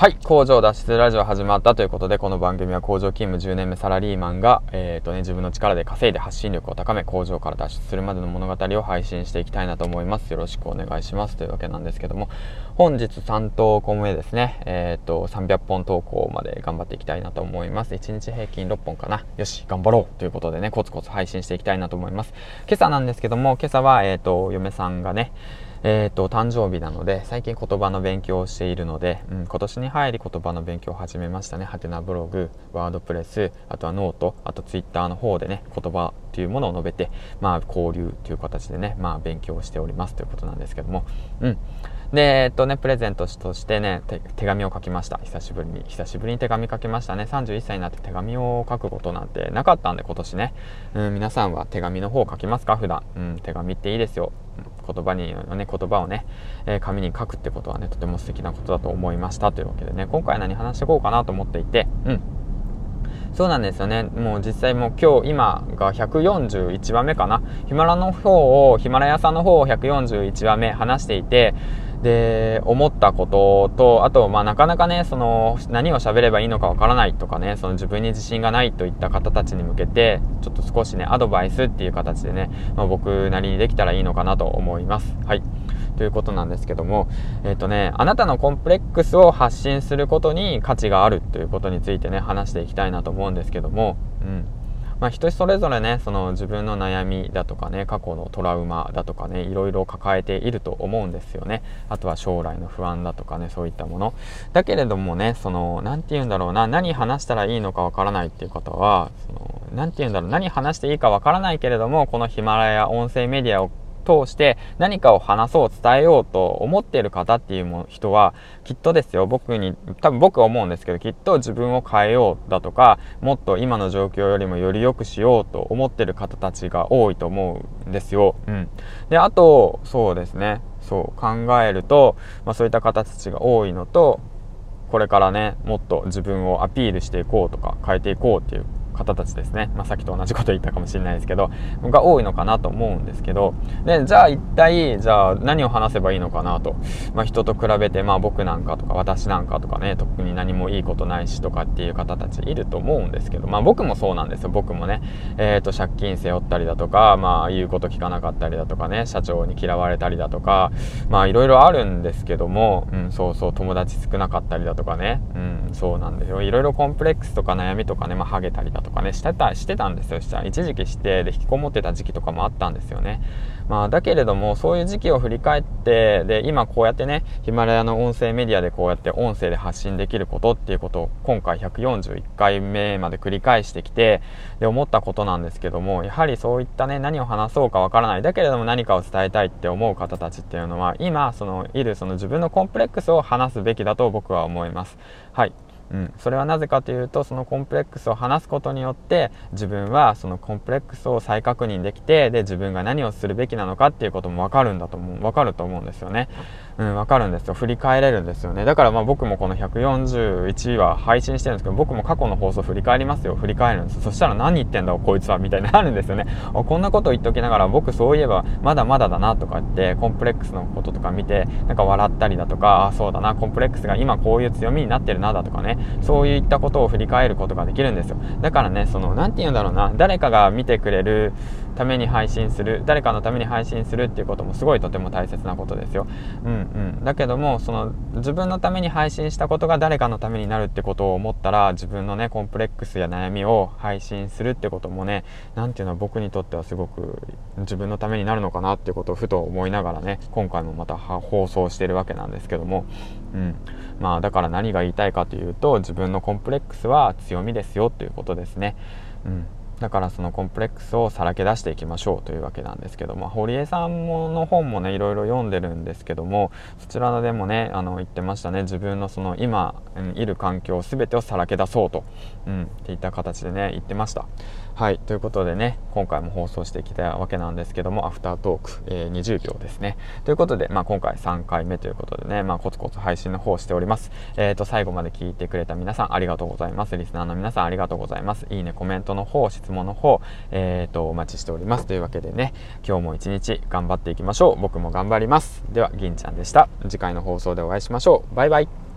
はい工場脱出ラジオ始まったということでこの番組は工場勤務10年目サラリーマンが、えーとね、自分の力で稼いで発信力を高め工場から脱出するまでの物語を配信していきたいなと思います。よろしくお願いします。というわけなんですけども本日3投稿目ですね。えっ、ー、と300本投稿まで頑張っていきたいなと思います。1日平均6本かな。よし頑張ろう。ということでねコツコツ配信していきたいなと思います。今朝なんですけども今朝はえっ、ー、と嫁さんがねえっ、ー、と、誕生日なので、最近言葉の勉強をしているので、うん、今年に入り言葉の勉強を始めましたね。ハテナブログ、ワードプレス、あとはノート、あとツイッターの方でね、言葉というものを述べて、まあ、交流という形でね、まあ、勉強しておりますということなんですけども、うん。で、えっとね、プレゼントとしてね、手紙を書きました。久しぶりに。久しぶりに手紙書きましたね。31歳になって手紙を書くことなんてなかったんで、今年ね。うん、皆さんは手紙の方書きますか？普段。うん、手紙っていいですよ。言葉にね、言葉をね、えー、紙に書くってことはね、とても素敵なことだと思いましたというわけでね、今回何話していこうかなと思っていて、うん。そうなんですよね。もう実際もう今日、今が141話目かな。ヒマラの方を、ヒマラヤさんの方を141話目話していて、で、思ったことと、あと、まあ、なかなかね、その、何を喋ればいいのかわからないとかね、その自分に自信がないといった方たちに向けて、ちょっと少しね、アドバイスっていう形でね、まあ、僕なりにできたらいいのかなと思います。はい。ということなんですけども、えっ、ー、とね、あなたのコンプレックスを発信することに価値があるということについてね、話していきたいなと思うんですけども、うん。まあ、人それぞれねその自分の悩みだとかね過去のトラウマだとかねいろいろ抱えていると思うんですよね。あとは将来の不安だとかねそういったもの。だけれどもねその何て言うんだろうな何話したらいいのかわからないっていう方はその何て言うんだろう何話していいかわからないけれどもこのヒマラヤ音声メディアを通して何かを話そう伝えようと思っている方っていう人はきっとですよ。僕に多分僕は思うんですけどきっと自分を変えようだとかもっと今の状況よりもより良くしようと思ってる方たちが多いと思うんですよ。うん、であとそうですね。そう考えると、まあ、そういった方たちが多いのとこれからねもっと自分をアピールしていこうとか変えていこうっていう方たちですね、まあ、さっきと同じこと言ったかもしれないですけどが多いのかなと思うんですけど。でじゃあ一体じゃあ何を話せばいいのかなと、まあ、人と比べて、まあ、僕なんかとか私なんかとかね特に何もいいことないしとかっていう方たちいると思うんですけど、まあ、僕もそうなんですよ。僕もね、えーと、借金背負ったりだとか、まあ、言うこと聞かなかったりだとかね社長に嫌われたりだとかまあいろいろあるんですけども、うん、そうそう友達少なかったりだとかね、うん、そうなんですよ。いろいろコンプレックスとか悩みとかね、まあ、ハゲたりだとかとかねしてたしてたんですよ。一時期してで引きこもってた時期とかもあったんですよね。まあだけれどもそういう時期を振り返ってで今こうやってねヒマラヤの音声メディアでこうやって音声で発信できることっていうことを今回141回目まで繰り返してきてで思ったことなんですけどもやはりそういったね何を話そうかわからない。だけれども何かを伝えたいって思う方たちっていうのは今そのいるその自分のコンプレックスを話すべきだと僕は思います。はい。うん、それはなぜかというとそのコンプレックスを話すことによって自分はそのコンプレックスを再確認できてで自分が何をするべきなのかっていうことも分かるんだと思う分かると思うんですよね、うん、分かるんですよ。振り返れるんですよね。だからまあ僕もこの141話配信してるんですけど僕も過去の放送振り返りますよ。振り返るんですそしたら何言ってんだこいつはみたいになるんですよね。こんなこと言っときながら僕そういえばまだまだだなとか言ってコンプレックスのこととか見てなんか笑ったりだとかあそうだなコンプレックスが今こういう強みになってるなだとかね。そういったことを振り返ることができるんですよ。だからねその何て言うんだろうな。誰かが見てくれるために配信する誰かのために配信するっていうこともすごいとても大切なことですよ。うんうん。だけどもその自分のために配信したことが誰かのためになるってことを思ったら自分のねコンプレックスや悩みを配信するってこともね何ていうの僕にとってはすごく自分のためになるのかなっていうことをふと思いながらね今回もまた放送してるわけなんですけども。うん。まあだから何が言いたいかというと自分のコンプレックスは強みですよということですね。うん。だからそのコンプレックスをさらけ出していきましょうというわけなんですけども堀江さんもの本もねいろいろ読んでるんですけどもそちらでもねあの言ってましたね。自分のその今いる環境全てをさらけ出そうと、うん、っていった形でね言ってました。はいということでね今回も放送してきたわけなんですけどもアフタートーク、えー、20秒ですね。ということで、まあ、今回3回目ということでね、まあ、コツコツ配信の方をしております。え、ー、と最後まで聞いてくれた皆さんありがとうございます。リスナーの皆さんありがとうございます。いいねコメントの方質問の方えっ、ー、とお待ちしております。というわけでね今日も一日頑張っていきましょう。僕も頑張ります。では銀ちゃんでした。次回の放送でお会いしましょう。バイバイ。